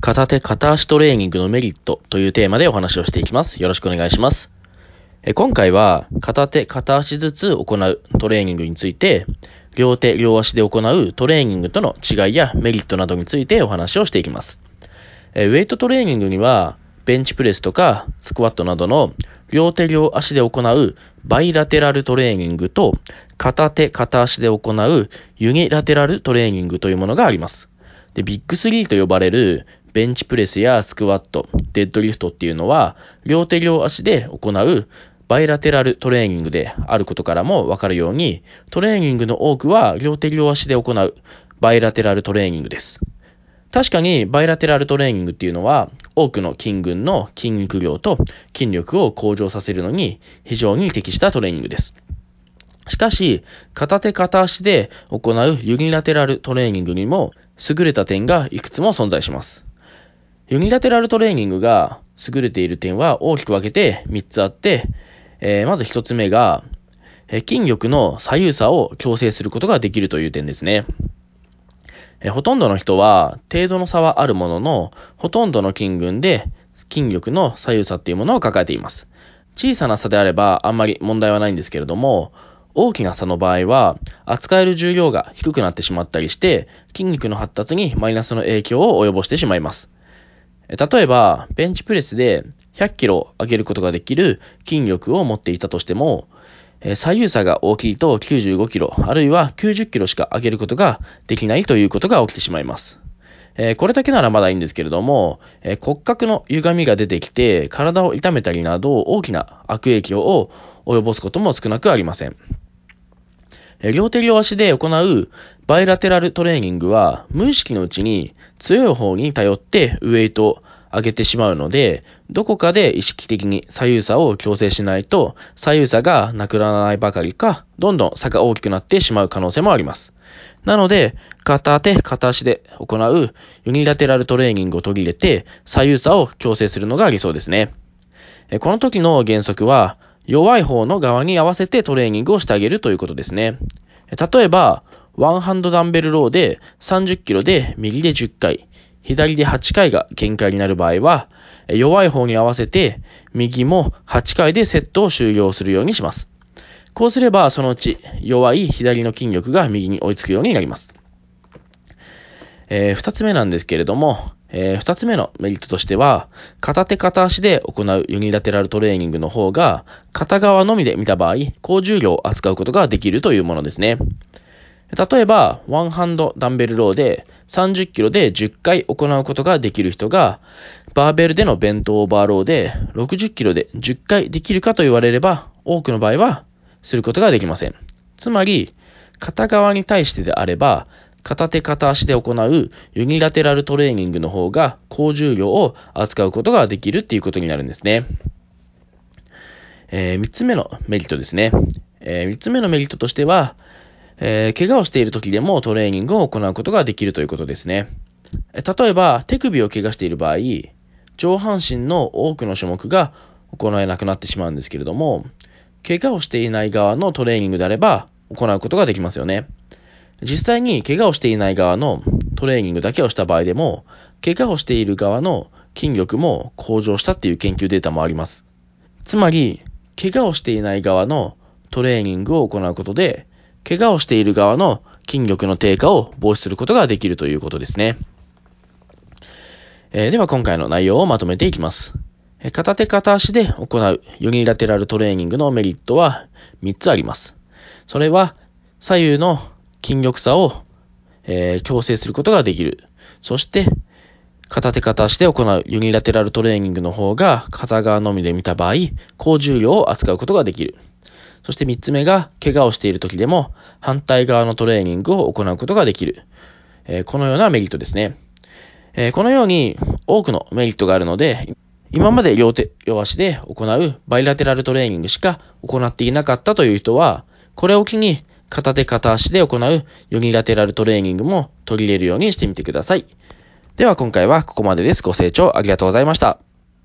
片手片足トレーニングのメリットというテーマでお話をしていきます。よろしくお願いします。今回は片手片足ずつ行うトレーニングについて、両手両足で行うトレーニングとの違いやメリットなどについてお話をしていきます。ウェイトトレーニングには、ベンチプレスとかスクワットなどの両手両足で行うバイラテラルトレーニングと片手片足で行うユニラテラルトレーニングというものがあります。で、ビッグスリーと呼ばれるベンチプレスやスクワット、デッドリフトっていうのは、両手両足で行うバイラテラルトレーニングであることからもわかるように、トレーニングの多くは両手両足で行うバイラテラルトレーニングです。確かにバイラテラルトレーニングっていうのは多くの筋群の筋肉量と筋力を向上させるのに非常に適したトレーニングです。しかし、片手片足で行うユニラテラルトレーニングにも優れた点がいくつも存在します。ユニラテラルトレーニングが優れている点は大きく分けて3つあって、えー、まず1つ目が、筋力の左右差を強制することができるという点ですね。えほとんどの人は程度の差はあるものの、ほとんどの筋群で筋力の左右差っていうものを抱えています。小さな差であればあんまり問題はないんですけれども、大きな差の場合は、扱える重量が低くなってしまったりして、筋肉の発達にマイナスの影響を及ぼしてしまいます。例えば、ベンチプレスで100キロ上げることができる筋力を持っていたとしても、左右差が大きいと95キロ、あるいは90キロしか上げることができないということが起きてしまいます。えこれだけならまだいいんですけれどもえ、骨格の歪みが出てきて体を痛めたりなど大きな悪影響を及ぼすことも少なくありません。え両手両足で行うバイラテラルトレーニングは無意識のうちに強い方に頼ってウェイトを上げてしまうので、どこかで意識的に左右差を強制しないと左右差がなくならないばかりか、どんどん差が大きくなってしまう可能性もあります。なので、片手、片足で行うユニラテラルトレーニングを取り入れて左右差を強制するのが理想ですね。この時の原則は、弱い方の側に合わせてトレーニングをしてあげるということですね。例えば、ワンハンドダンベルローで30キロで右で10回、左で8回が限界になる場合は、弱い方に合わせて右も8回でセットを終了するようにします。こうすればそのうち弱い左の筋力が右に追いつくようになります。えー、二つ目なんですけれども、えー、二つ目のメリットとしては、片手片足で行うユニラテラルトレーニングの方が、片側のみで見た場合、高重量を扱うことができるというものですね。例えば、ワンハンドダンベルローで30キロで10回行うことができる人が、バーベルでのベントオーバーローで60キロで10回できるかと言われれば、多くの場合はすることができません。つまり、片側に対してであれば、片手片足で行うユニラテラルトレーニングの方が高重量を扱うことができるっていうことになるんですね。えー、3つ目のメリットですね。えー、3つ目のメリットとしては、えー、怪我をしている時でもトレーニングを行うことができるということですね。例えば、手首を怪我している場合、上半身の多くの種目が行えなくなってしまうんですけれども、怪我をしていない側のトレーニングであれば行うことができますよね。実際に怪我をしていない側のトレーニングだけをした場合でも、怪我をしている側の筋力も向上したっていう研究データもあります。つまり、怪我をしていない側のトレーニングを行うことで、怪我をしている側の筋力の低下を防止することができるということですね。えー、では今回の内容をまとめていきます。片手片足で行うユニラテラルトレーニングのメリットは3つあります。それは左右の筋力差を、えー、強制することができる。そして、片手片足で行うユニラテラルトレーニングの方が片側のみで見た場合、高重量を扱うことができる。そして三つ目が、怪我をしている時でも反対側のトレーニングを行うことができる。えー、このようなメリットですね。えー、このように多くのメリットがあるので、今まで両手、両足で行うバイラテラルトレーニングしか行っていなかったという人は、これを機に片手片足で行うユニラテラルトレーニングも取り入れるようにしてみてください。では今回はここまでです。ご清聴ありがとうございました。